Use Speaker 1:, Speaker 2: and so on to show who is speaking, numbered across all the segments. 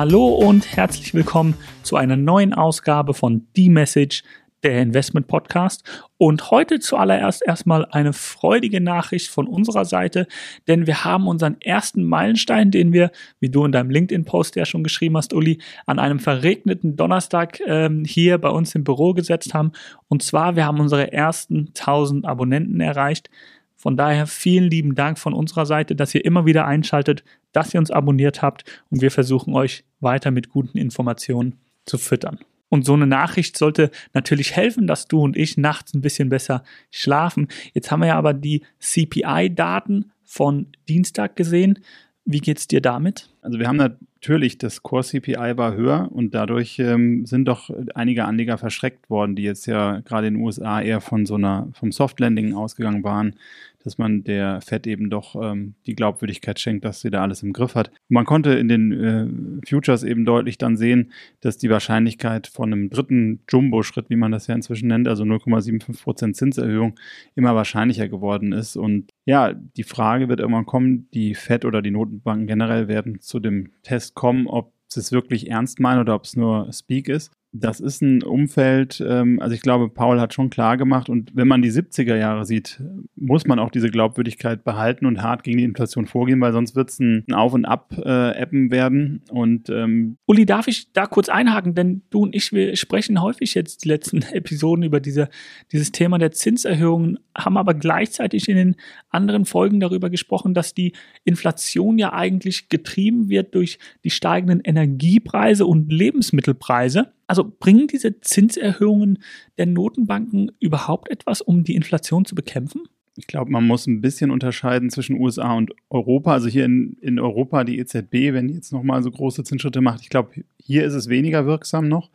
Speaker 1: Hallo und herzlich willkommen zu einer neuen Ausgabe von The Message, der Investment Podcast. Und heute zuallererst erstmal eine freudige Nachricht von unserer Seite, denn wir haben unseren ersten Meilenstein, den wir, wie du in deinem LinkedIn-Post ja schon geschrieben hast, Uli, an einem verregneten Donnerstag ähm, hier bei uns im Büro gesetzt haben. Und zwar, wir haben unsere ersten 1000 Abonnenten erreicht. Von daher vielen lieben Dank von unserer Seite, dass ihr immer wieder einschaltet, dass ihr uns abonniert habt und wir versuchen euch weiter mit guten Informationen zu füttern. Und so eine Nachricht sollte natürlich helfen, dass du und ich nachts ein bisschen besser schlafen. Jetzt haben wir ja aber die CPI-Daten von Dienstag gesehen. Wie geht's dir damit?
Speaker 2: Also wir haben natürlich, das Core CPI war höher und dadurch ähm, sind doch einige Anleger verschreckt worden, die jetzt ja gerade in den USA eher von so einer, vom Soft Landing ausgegangen waren dass man der Fed eben doch ähm, die Glaubwürdigkeit schenkt, dass sie da alles im Griff hat. man konnte in den äh, Futures eben deutlich dann sehen, dass die Wahrscheinlichkeit von einem dritten Jumbo-Schritt, wie man das ja inzwischen nennt, also 0,75 Prozent Zinserhöhung, immer wahrscheinlicher geworden ist. Und ja, die Frage wird irgendwann kommen, die Fed oder die Notenbanken generell werden zu dem Test kommen, ob sie es wirklich ernst meinen oder ob es nur Speak ist das ist ein Umfeld, ähm, also ich glaube, Paul hat schon klar gemacht und wenn man die 70er Jahre sieht, muss man auch diese Glaubwürdigkeit behalten und hart gegen die Inflation vorgehen, weil sonst wird es ein, Auf- und Ab-Appen äh, werden. Und ähm
Speaker 1: Uli, darf ich da kurz einhaken? Denn du und ich, wir sprechen häufig jetzt die letzten Episoden über diese, dieses Thema der Zinserhöhungen, haben aber gleichzeitig in den anderen Folgen darüber gesprochen, dass die Inflation ja eigentlich getrieben wird durch die steigenden Energiepreise und Lebensmittelpreise. Also bringen diese Zinserhöhungen der Notenbanken überhaupt etwas, um die Inflation zu bekämpfen?
Speaker 2: Ich glaube, man muss ein bisschen unterscheiden zwischen USA und Europa. Also hier in, in Europa die EZB, wenn die jetzt nochmal so große Zinsschritte macht, ich glaube, hier ist es weniger wirksam noch,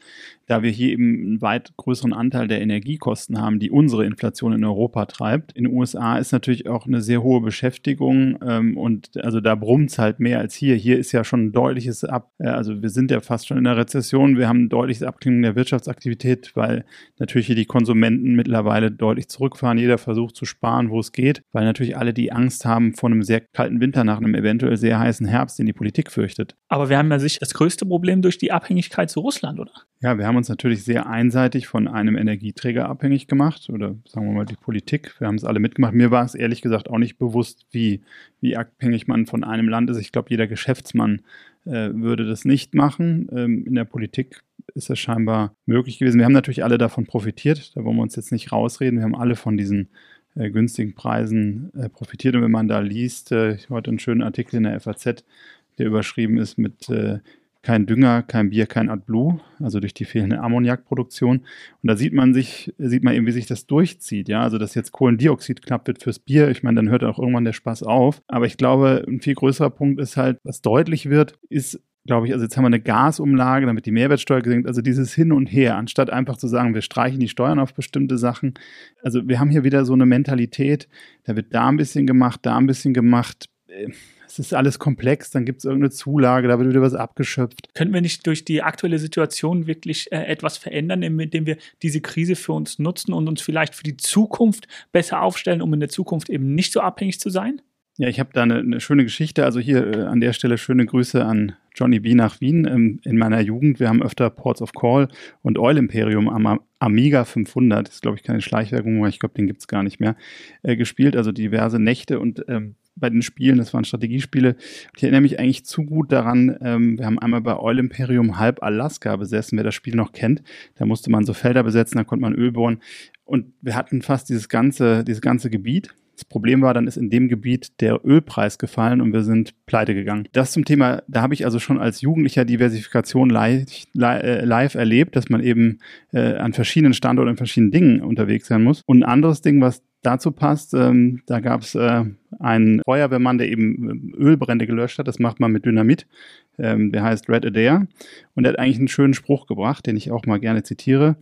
Speaker 2: da wir hier eben einen weit größeren Anteil der Energiekosten haben, die unsere Inflation in Europa treibt. In den USA ist natürlich auch eine sehr hohe Beschäftigung ähm, und also da brummt es halt mehr als hier. Hier ist ja schon ein deutliches Ab, äh, also wir sind ja fast schon in der Rezession, wir haben ein deutliches Abklingen der Wirtschaftsaktivität, weil natürlich hier die Konsumenten mittlerweile deutlich zurückfahren. Jeder versucht zu sparen, wo es geht, weil natürlich alle die Angst haben vor einem sehr kalten Winter nach einem eventuell sehr heißen Herbst, den die Politik fürchtet.
Speaker 1: Aber wir haben ja sicher das größte Problem durch die Abhängigkeit zu Russland, oder?
Speaker 2: Ja, wir haben uns natürlich sehr einseitig von einem Energieträger abhängig gemacht oder sagen wir mal die Politik. Wir haben es alle mitgemacht. Mir war es ehrlich gesagt auch nicht bewusst, wie, wie abhängig man von einem Land ist. Ich glaube, jeder Geschäftsmann äh, würde das nicht machen. Ähm, in der Politik ist das scheinbar möglich gewesen. Wir haben natürlich alle davon profitiert. Da wollen wir uns jetzt nicht rausreden. Wir haben alle von diesen äh, günstigen Preisen äh, profitiert. Und wenn man da liest, äh, ich heute einen schönen Artikel in der FAZ, der überschrieben ist mit kein Dünger, kein Bier, kein AdBlue, also durch die fehlende Ammoniakproduktion. Und da sieht man sich, sieht man eben, wie sich das durchzieht, ja, also dass jetzt Kohlendioxid knapp wird fürs Bier. Ich meine, dann hört auch irgendwann der Spaß auf. Aber ich glaube, ein viel größerer Punkt ist halt, was deutlich wird, ist glaube ich, also jetzt haben wir eine Gasumlage, damit die Mehrwertsteuer gesenkt, also dieses Hin und Her, anstatt einfach zu sagen, wir streichen die Steuern auf bestimmte Sachen. Also wir haben hier wieder so eine Mentalität, da wird da ein bisschen gemacht, da ein bisschen gemacht. Es ist alles komplex, dann gibt es irgendeine Zulage, da wird wieder was abgeschöpft.
Speaker 1: Können wir nicht durch die aktuelle Situation wirklich äh, etwas verändern, indem wir diese Krise für uns nutzen und uns vielleicht für die Zukunft besser aufstellen, um in der Zukunft eben nicht so abhängig zu sein?
Speaker 2: Ja, ich habe da eine, eine, schöne Geschichte. Also hier äh, an der Stelle schöne Grüße an Johnny B nach Wien. Ähm, in meiner Jugend, wir haben öfter Ports of Call und Oil Imperium am Amiga 500, das ist glaube ich keine Schleichwerbung, aber ich glaube, den gibt's gar nicht mehr, äh, gespielt. Also diverse Nächte und ähm, bei den Spielen, das waren Strategiespiele. Ich erinnere mich eigentlich zu gut daran, ähm, wir haben einmal bei Oil Imperium halb Alaska besessen, wer das Spiel noch kennt. Da musste man so Felder besetzen, da konnte man Öl bohren. Und wir hatten fast dieses ganze, dieses ganze Gebiet das Problem war, dann ist in dem Gebiet der Ölpreis gefallen und wir sind pleite gegangen. Das zum Thema, da habe ich also schon als Jugendlicher Diversifikation live, äh, live erlebt, dass man eben äh, an verschiedenen Standorten, an verschiedenen Dingen unterwegs sein muss. Und ein anderes Ding, was dazu passt, ähm, da gab es äh, einen Feuerwehrmann, der eben äh, Ölbrände gelöscht hat. Das macht man mit Dynamit. Ähm, der heißt Red Adair. Und der hat eigentlich einen schönen Spruch gebracht, den ich auch mal gerne zitiere.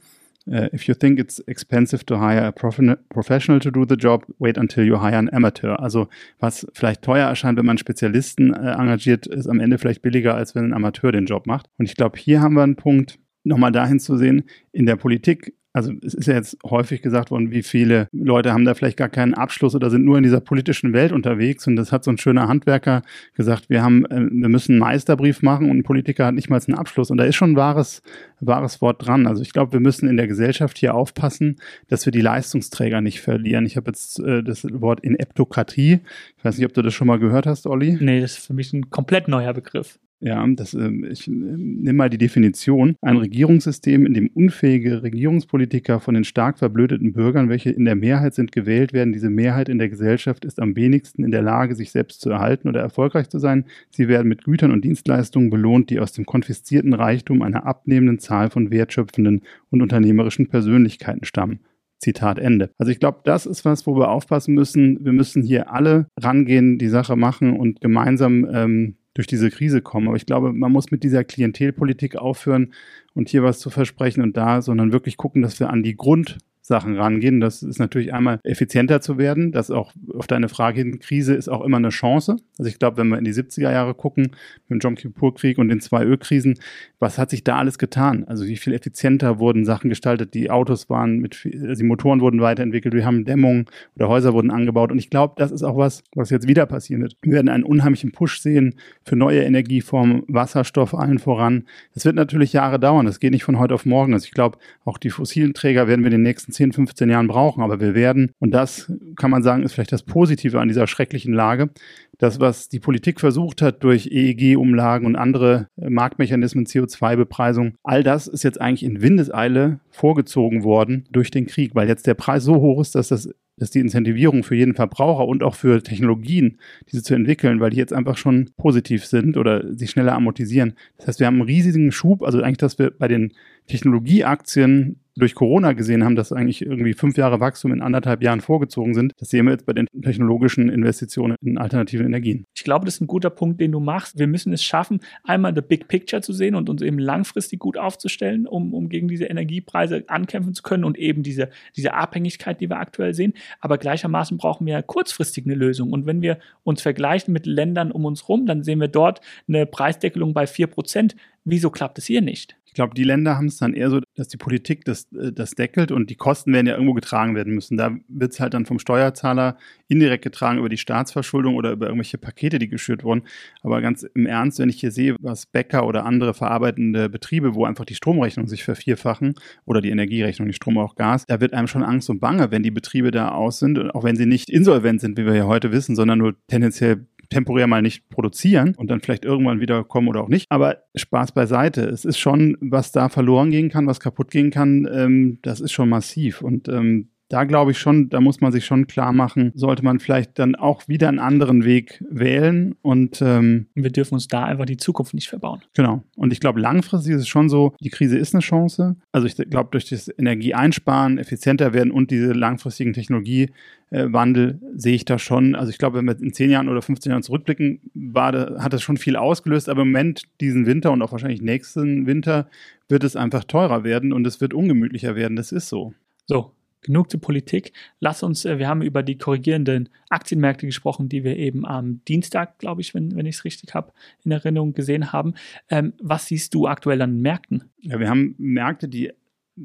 Speaker 2: Uh, if you think it's expensive to hire a professional to do the job, wait until you hire an amateur. Also was vielleicht teuer erscheint, wenn man Spezialisten äh, engagiert, ist am Ende vielleicht billiger, als wenn ein Amateur den Job macht. Und ich glaube, hier haben wir einen Punkt, nochmal dahin zu sehen, in der Politik also es ist ja jetzt häufig gesagt worden, wie viele Leute haben da vielleicht gar keinen Abschluss oder sind nur in dieser politischen Welt unterwegs. Und das hat so ein schöner Handwerker gesagt, wir haben, äh, wir müssen einen Meisterbrief machen und ein Politiker hat nicht mal einen Abschluss. Und da ist schon ein wahres, wahres Wort dran. Also ich glaube, wir müssen in der Gesellschaft hier aufpassen, dass wir die Leistungsträger nicht verlieren. Ich habe jetzt äh, das Wort Ineptokratie. Ich weiß nicht, ob du das schon mal gehört hast, Olli.
Speaker 1: Nee, das ist für mich ein komplett neuer Begriff.
Speaker 2: Ja, das, ähm, ich nehme mal die Definition. Ein Regierungssystem, in dem unfähige Regierungspolitiker von den stark verblödeten Bürgern, welche in der Mehrheit sind, gewählt werden. Diese Mehrheit in der Gesellschaft ist am wenigsten in der Lage, sich selbst zu erhalten oder erfolgreich zu sein. Sie werden mit Gütern und Dienstleistungen belohnt, die aus dem konfiszierten Reichtum einer abnehmenden Zahl von wertschöpfenden und unternehmerischen Persönlichkeiten stammen. Zitat Ende. Also ich glaube, das ist was, wo wir aufpassen müssen. Wir müssen hier alle rangehen, die Sache machen und gemeinsam ähm, durch diese Krise kommen. Aber ich glaube, man muss mit dieser Klientelpolitik aufhören und hier was zu versprechen und da, sondern wirklich gucken, dass wir an die Grund Sachen rangehen. Das ist natürlich einmal effizienter zu werden. Das auch auf deine Frage hin, Krise ist auch immer eine Chance. Also ich glaube, wenn wir in die 70er Jahre gucken, mit dem Jom Kippur-Krieg und den zwei Ölkrisen, was hat sich da alles getan? Also wie viel effizienter wurden Sachen gestaltet? Die Autos waren mit, also die Motoren wurden weiterentwickelt, wir haben Dämmungen oder Häuser wurden angebaut. Und ich glaube, das ist auch was, was jetzt wieder passieren wird. Wir werden einen unheimlichen Push sehen für neue Energieformen, Wasserstoff allen voran. Das wird natürlich Jahre dauern. Das geht nicht von heute auf morgen. Also ich glaube, auch die fossilen Träger werden wir in den nächsten 10, 15 Jahren brauchen. Aber wir werden, und das kann man sagen, ist vielleicht das Positive an dieser schrecklichen Lage, das, was die Politik versucht hat durch EEG-Umlagen und andere Marktmechanismen, CO2-Bepreisung, all das ist jetzt eigentlich in Windeseile vorgezogen worden durch den Krieg, weil jetzt der Preis so hoch ist, dass das dass die Incentivierung für jeden Verbraucher und auch für Technologien, diese zu entwickeln, weil die jetzt einfach schon positiv sind oder sich schneller amortisieren. Das heißt, wir haben einen riesigen Schub, also eigentlich, dass wir bei den Technologieaktien durch Corona gesehen haben, dass eigentlich irgendwie fünf Jahre Wachstum in anderthalb Jahren vorgezogen sind. Das sehen wir jetzt bei den technologischen Investitionen in alternative Energien.
Speaker 1: Ich glaube, das ist ein guter Punkt, den du machst. Wir müssen es schaffen, einmal the big picture zu sehen und uns eben langfristig gut aufzustellen, um, um gegen diese Energiepreise ankämpfen zu können und eben diese, diese Abhängigkeit, die wir aktuell sehen. Aber gleichermaßen brauchen wir kurzfristig eine Lösung. Und wenn wir uns vergleichen mit Ländern um uns herum, dann sehen wir dort eine Preisdeckelung bei vier Prozent. Wieso klappt es hier nicht?
Speaker 2: Ich glaube, die Länder haben es dann eher so, dass die Politik das, äh, das deckelt und die Kosten werden ja irgendwo getragen werden müssen. Da wird es halt dann vom Steuerzahler indirekt getragen über die Staatsverschuldung oder über irgendwelche Pakete, die geschürt wurden. Aber ganz im Ernst, wenn ich hier sehe, was Bäcker oder andere verarbeitende Betriebe, wo einfach die Stromrechnung sich vervierfachen oder die Energierechnung, die Strom auch Gas, da wird einem schon Angst und Bange, wenn die Betriebe da aus sind, auch wenn sie nicht insolvent sind, wie wir ja heute wissen, sondern nur tendenziell temporär mal nicht produzieren und dann vielleicht irgendwann wieder kommen oder auch nicht. Aber Spaß beiseite. Es ist schon, was da verloren gehen kann, was kaputt gehen kann, ähm, das ist schon massiv. Und ähm, da glaube ich schon, da muss man sich schon klar machen, sollte man vielleicht dann auch wieder einen anderen Weg wählen und ähm,
Speaker 1: wir dürfen uns da einfach die Zukunft nicht verbauen.
Speaker 2: Genau. Und ich glaube, langfristig ist es schon so, die Krise ist eine Chance. Also ich glaube, durch das Energieeinsparen, effizienter werden und diese langfristigen Technologiewandel sehe ich da schon. Also ich glaube, wenn wir in 10 Jahren oder 15 Jahren zurückblicken, da, hat das schon viel ausgelöst. Aber im Moment, diesen Winter und auch wahrscheinlich nächsten Winter, wird es einfach teurer werden und es wird ungemütlicher werden. Das ist so.
Speaker 1: So, genug zur Politik. Lass uns, äh, wir haben über die korrigierenden Aktienmärkte gesprochen, die wir eben am Dienstag, glaube ich, wenn, wenn ich es richtig habe, in Erinnerung gesehen haben. Ähm, was siehst du aktuell an Märkten?
Speaker 2: Ja, wir haben Märkte, die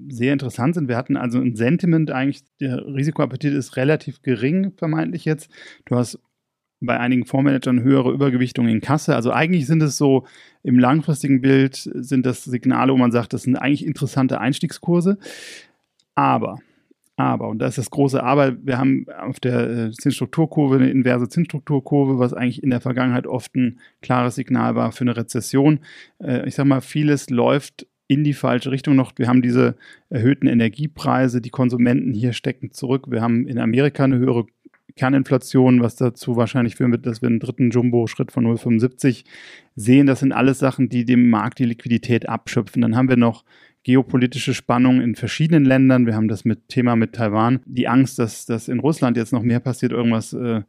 Speaker 2: sehr interessant sind. Wir hatten also ein Sentiment eigentlich, der Risikoappetit ist relativ gering, vermeintlich jetzt. Du hast bei einigen Fondsmanagern höhere Übergewichtung in Kasse. Also eigentlich sind es so im langfristigen Bild sind das Signale, wo man sagt, das sind eigentlich interessante Einstiegskurse. Aber aber, und da ist das große Aber, wir haben auf der äh, Zinsstrukturkurve eine inverse Zinsstrukturkurve, was eigentlich in der Vergangenheit oft ein klares Signal war für eine Rezession. Äh, ich sage mal, vieles läuft in die falsche Richtung noch. Wir haben diese erhöhten Energiepreise, die Konsumenten hier stecken zurück. Wir haben in Amerika eine höhere Kerninflation, was dazu wahrscheinlich führen wird, dass wir einen dritten Jumbo-Schritt von 0,75 sehen. Das sind alles Sachen, die dem Markt die Liquidität abschöpfen. Dann haben wir noch geopolitische Spannungen in verschiedenen Ländern. Wir haben das mit Thema mit Taiwan, die Angst, dass, dass in Russland jetzt noch mehr passiert, irgendwas äh,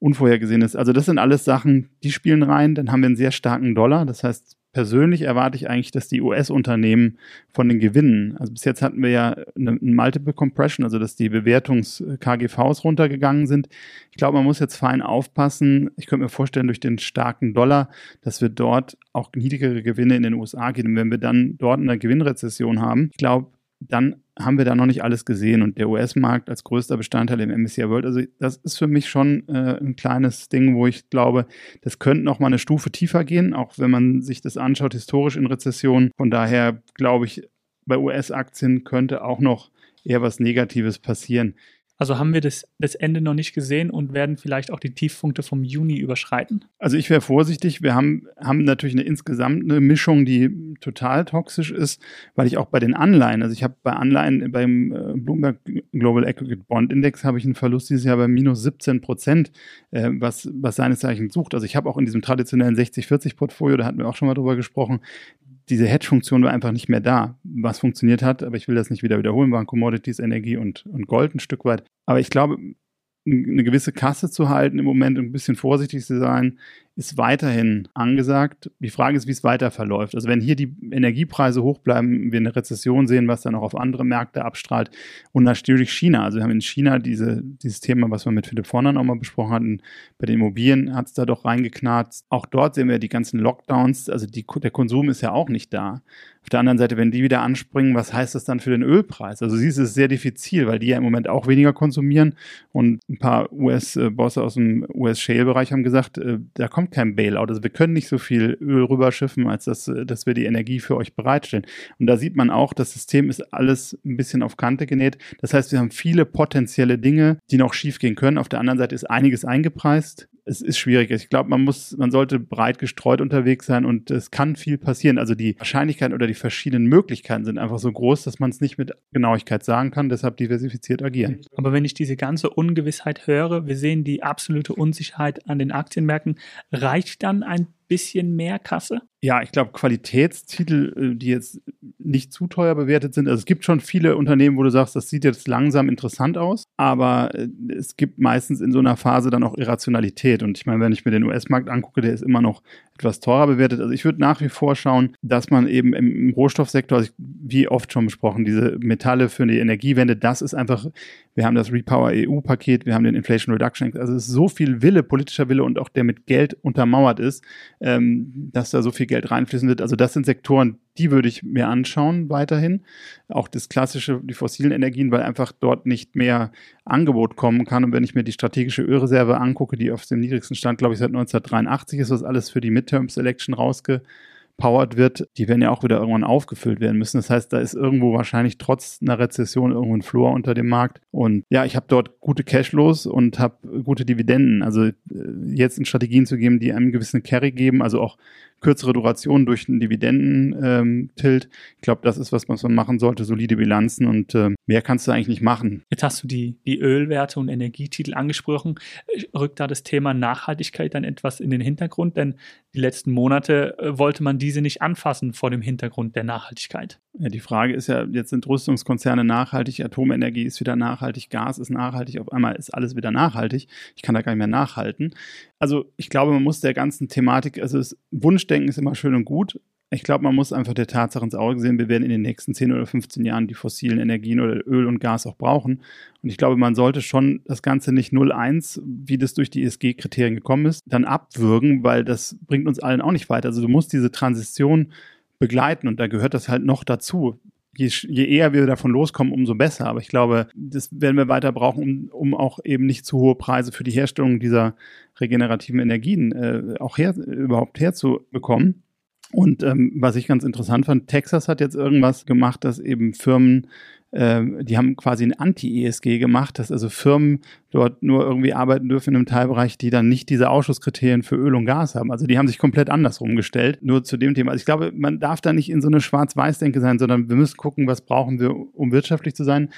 Speaker 2: Unvorhergesehenes. Also das sind alles Sachen, die spielen rein. Dann haben wir einen sehr starken Dollar. Das heißt, persönlich erwarte ich eigentlich, dass die US-Unternehmen von den Gewinnen, also bis jetzt hatten wir ja eine, eine Multiple Compression, also dass die Bewertungs-KGVs runtergegangen sind. Ich glaube, man muss jetzt fein aufpassen. Ich könnte mir vorstellen, durch den starken Dollar, dass wir dort auch niedrigere Gewinne in den USA geben. Wenn wir dann dort eine Gewinnrezession haben, ich glaube, dann haben wir da noch nicht alles gesehen. Und der US-Markt als größter Bestandteil im MSCI World, also das ist für mich schon äh, ein kleines Ding, wo ich glaube, das könnte noch mal eine Stufe tiefer gehen, auch wenn man sich das anschaut, historisch in Rezessionen. Von daher glaube ich, bei US-Aktien könnte auch noch eher was Negatives passieren.
Speaker 1: Also haben wir das, das Ende noch nicht gesehen und werden vielleicht auch die Tiefpunkte vom Juni überschreiten?
Speaker 2: Also ich wäre vorsichtig. Wir haben, haben natürlich eine insgesamt eine Mischung, die total toxisch ist, weil ich auch bei den Anleihen, also ich habe bei Anleihen beim äh, Bloomberg Global Aggregate Bond Index habe ich einen Verlust dieses Jahr bei minus 17 Prozent, äh, was, was seines Zeichens sucht. Also ich habe auch in diesem traditionellen 60-40 Portfolio, da hatten wir auch schon mal drüber gesprochen, diese Hedge-Funktion war einfach nicht mehr da. Was funktioniert hat, aber ich will das nicht wieder wiederholen, waren Commodities, Energie und, und Gold ein Stück weit. Aber ich glaube, eine gewisse Kasse zu halten im Moment und ein bisschen vorsichtig zu sein, ist weiterhin angesagt. Die Frage ist, wie es weiter verläuft. Also wenn hier die Energiepreise hoch bleiben, wir eine Rezession sehen, was dann auch auf andere Märkte abstrahlt und natürlich China. Also wir haben in China diese, dieses Thema, was wir mit Philipp Vornan auch mal besprochen hatten, bei den Immobilien hat es da doch reingeknarzt. Auch dort sehen wir die ganzen Lockdowns, also die, der Konsum ist ja auch nicht da. Auf der anderen Seite, wenn die wieder anspringen, was heißt das dann für den Ölpreis? Also siehst du, es ist sehr diffizil, weil die ja im Moment auch weniger konsumieren und ein paar US-Bosse aus dem US-Shale-Bereich haben gesagt, äh, da kommt kein Bailout. Also wir können nicht so viel Öl rüberschiffen, als dass, dass wir die Energie für euch bereitstellen. Und da sieht man auch, das System ist alles ein bisschen auf Kante genäht. Das heißt, wir haben viele potenzielle Dinge, die noch schiefgehen können. Auf der anderen Seite ist einiges eingepreist es ist schwierig. Ich glaube, man muss, man sollte breit gestreut unterwegs sein und es kann viel passieren. Also die Wahrscheinlichkeiten oder die verschiedenen Möglichkeiten sind einfach so groß, dass man es nicht mit Genauigkeit sagen kann. Deshalb diversifiziert agieren.
Speaker 1: Aber wenn ich diese ganze Ungewissheit höre, wir sehen die absolute Unsicherheit an den Aktienmärkten, reicht dann ein bisschen mehr Kasse?
Speaker 2: Ja, ich glaube, Qualitätstitel, äh, die jetzt nicht zu teuer bewertet sind. Also es gibt schon viele Unternehmen, wo du sagst, das sieht jetzt langsam interessant aus, aber äh, es gibt meistens in so einer Phase dann auch Irrationalität. Und ich meine, wenn ich mir den US-Markt angucke, der ist immer noch etwas teurer bewertet. Also ich würde nach wie vor schauen, dass man eben im, Rohstoffsektor, also wie oft schon besprochen, diese Metalle für die Energiewende, das ist einfach, wir haben das Repower EU-Paket, wir haben den Inflation Reduction Act, also es ist so viel Wille, politischer Wille und auch der mit Geld untermauert ist, ähm, dass da so viel Geld reinfließen wird. Also das sind Sektoren, die würde ich mir anschauen weiterhin. Auch das klassische, die fossilen Energien, weil einfach dort nicht mehr Angebot kommen kann. Und wenn ich mir die strategische Ölreserve angucke, die auf dem niedrigsten Stand, glaube ich, seit 1983 ist, was alles für die Midterm Selection rausge powert wird, die werden ja auch wieder irgendwann aufgefüllt werden müssen. Das heißt, da ist irgendwo wahrscheinlich trotz einer Rezession irgendwo ein Floor unter dem Markt. Und ja, ich habe dort gute Cashflows und habe gute Dividenden. Also äh, jetzt in Strategien zu geben, die einem gewissen Carry geben, also auch kürzere Duration durch einen Dividenden-Tilt. Ähm, ich glaube, das ist was, man machen sollte, solide Bilanzen und äh, mehr kannst du eigentlich nicht machen.
Speaker 1: Jetzt hast du die, die Ölwerte und Energietitel angesprochen. Rückt da das Thema Nachhaltigkeit dann etwas in den Hintergrund? Denn die letzten Monate äh, wollte man diese nicht anfassen vor dem Hintergrund der Nachhaltigkeit.
Speaker 2: Ja, die Frage ist ja, jetzt sind Rüstungskonzerne nachhaltig, Atomenergie ist wieder nachhaltig, Gas ist nachhaltig, auf einmal ist alles wieder nachhaltig. Ich kann da gar nicht mehr nachhalten. Also ich glaube, man muss der ganzen Thematik, also das Wunschdenken ist immer schön und gut. Ich glaube, man muss einfach der Tatsache ins Auge sehen, wir werden in den nächsten 10 oder 15 Jahren die fossilen Energien oder Öl und Gas auch brauchen. Und ich glaube, man sollte schon das Ganze nicht 0,1, wie das durch die ESG-Kriterien gekommen ist, dann abwürgen, weil das bringt uns allen auch nicht weiter. Also du musst diese Transition begleiten und da gehört das halt noch dazu. Je, je, eher wir davon loskommen, umso besser. Aber ich glaube, das werden wir weiter brauchen, um, um auch eben nicht zu hohe Preise für die Herstellung dieser regenerativen Energien äh, auch her, überhaupt herzubekommen. Und ähm, was ich ganz interessant fand, Texas hat jetzt irgendwas gemacht, dass eben Firmen ähm, die haben quasi ein Anti-ESG gemacht, dass also Firmen dort nur irgendwie arbeiten dürfen in einem Teilbereich, die dann nicht diese Ausschusskriterien für Öl und Gas haben. Also die haben sich komplett andersrum gestellt, nur zu dem Thema. Also ich glaube, man darf da nicht in so eine Schwarz-Weiß-Denke sein, sondern wir müssen gucken, was brauchen wir, um wirtschaftlich zu sein,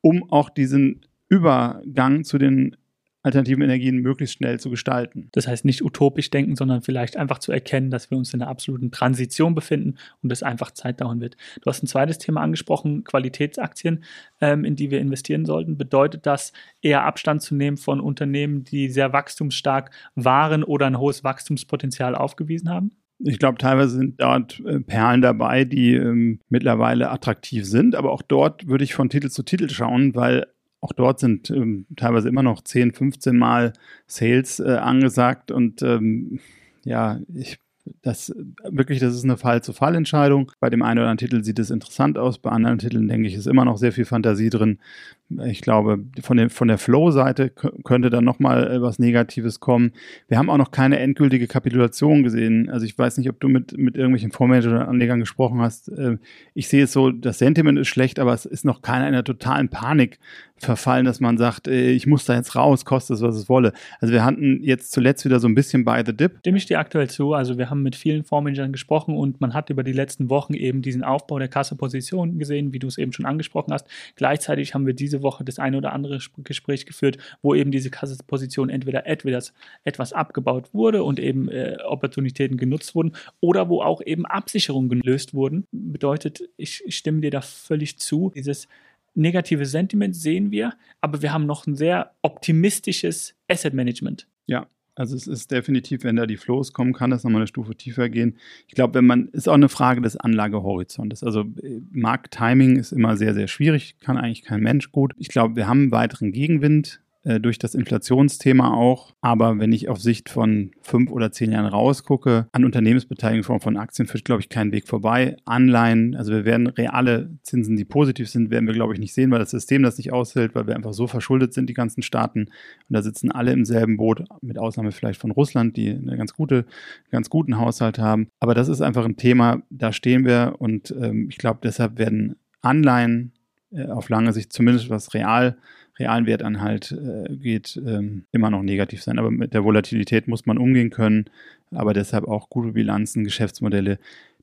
Speaker 2: um auch diesen Übergang zu den alternativen Energien möglichst schnell zu gestalten.
Speaker 1: Das heißt nicht utopisch denken, sondern vielleicht einfach zu erkennen, dass wir uns in einer absoluten Transition befinden und es einfach Zeit dauern wird. Du hast ein zweites Thema angesprochen, Qualitätsaktien, ähm, in die wir investieren sollten. Bedeutet das eher Abstand zu nehmen von Unternehmen, die sehr wachstumsstark waren oder ein hohes Wachstumspotenzial aufgewiesen haben?
Speaker 2: Ich glaube, teilweise sind dort äh, Perlen dabei, die ähm, mittlerweile attraktiv sind, aber auch dort würde ich von Titel zu Titel schauen, weil auch dort sind ähm, teilweise immer noch 10, 15 Mal Sales äh, angesagt und ähm, ja, ich das wirklich, das ist eine Fall-zu-Fall-Entscheidung. Bei dem einen oder anderen Titel sieht es interessant aus, bei anderen Titeln denke ich, ist immer noch sehr viel Fantasie drin. Ich glaube, von, dem, von der Flow-Seite könnte dann nochmal was Negatives kommen. Wir haben auch noch keine endgültige Kapitulation gesehen. Also ich weiß nicht, ob du mit, mit irgendwelchen Fondsmanager-Anlegern gesprochen hast. Äh, ich sehe es so, das Sentiment ist schlecht, aber es ist noch keiner in einer totalen Panik verfallen, dass man sagt, äh, ich muss da jetzt raus, kostet es, was es wolle. Also wir hatten jetzt zuletzt wieder so ein bisschen bei The Dip.
Speaker 1: Dem ich dir aktuell zu. Also wir haben mit vielen Fondsmanagern gesprochen und man hat über die letzten Wochen eben diesen Aufbau der Kasseposition gesehen, wie du es eben schon angesprochen hast. Gleichzeitig haben wir diese diese Woche das eine oder andere Gespräch geführt, wo eben diese Kasseposition entweder etwas, etwas abgebaut wurde und eben äh, Opportunitäten genutzt wurden oder wo auch eben Absicherungen gelöst wurden. Bedeutet, ich stimme dir da völlig zu. Dieses negative Sentiment sehen wir, aber wir haben noch ein sehr optimistisches Asset Management.
Speaker 2: Ja, also es ist definitiv, wenn da die Flows kommen, kann das nochmal eine Stufe tiefer gehen. Ich glaube, wenn man, ist auch eine Frage des Anlagehorizontes. Also äh, Markttiming ist immer sehr, sehr schwierig, kann eigentlich kein Mensch gut. Ich glaube, wir haben weiteren Gegenwind äh, durch das Inflationsthema auch. Aber wenn ich auf Sicht von fünf oder zehn Jahren rausgucke, an Unternehmensbeteiligung von, von Aktien führt, glaube ich, kein Weg vorbei. Anleihen, also wir werden reale Zinsen, die positiv sind, werden wir, glaube ich, nicht sehen, weil das System das nicht aushält, weil wir einfach so verschuldet sind, die ganzen Staaten. Und da sitzen alle im selben Boot, mit Ausnahme vielleicht von Russland, die einen ganz, gute, ganz guten Haushalt haben. Aber das ist einfach ein Thema, da stehen wir und ähm, ich glaube, deshalb werden Anleihen äh, auf lange Sicht, zumindest was real realen Wertanhalt äh, geht, ähm, immer noch negativ sein. Aber mit der Volatilität muss man umgehen können. Aber deshalb auch gute Bilanzen, Geschäftsmodelle,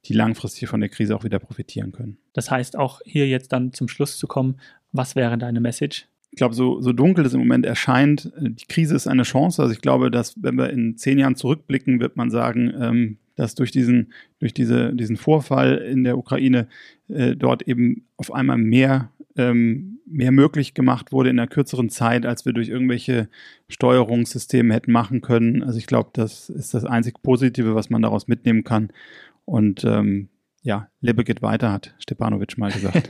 Speaker 2: die langfristig von der Krise auch wieder profitieren können.
Speaker 1: Das heißt, auch hier jetzt dann zum Schluss zu kommen, was wäre deine Message?
Speaker 2: Ich glaube, so, so dunkel es im Moment erscheint, äh, die Krise ist eine Chance. Also ich glaube, dass wenn wir in zehn Jahren zurückblicken, wird man sagen, ähm, dass durch diesen, durch diese, diesen Vorfall in der Ukraine äh, dort eben auf einmal mehr ähm, mehr möglich gemacht wurde in einer kürzeren Zeit, als wir durch irgendwelche Steuerungssysteme hätten machen können. Also ich glaube, das ist das einzig Positive, was man daraus mitnehmen kann. Und ähm, ja, Lebe geht weiter, hat Stepanovic mal gesagt.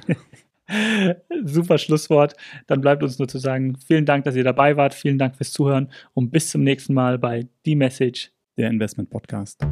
Speaker 1: Super Schlusswort. Dann bleibt uns nur zu sagen, vielen Dank, dass ihr dabei wart. Vielen Dank fürs Zuhören und bis zum nächsten Mal bei The Message,
Speaker 2: der Investment Podcast.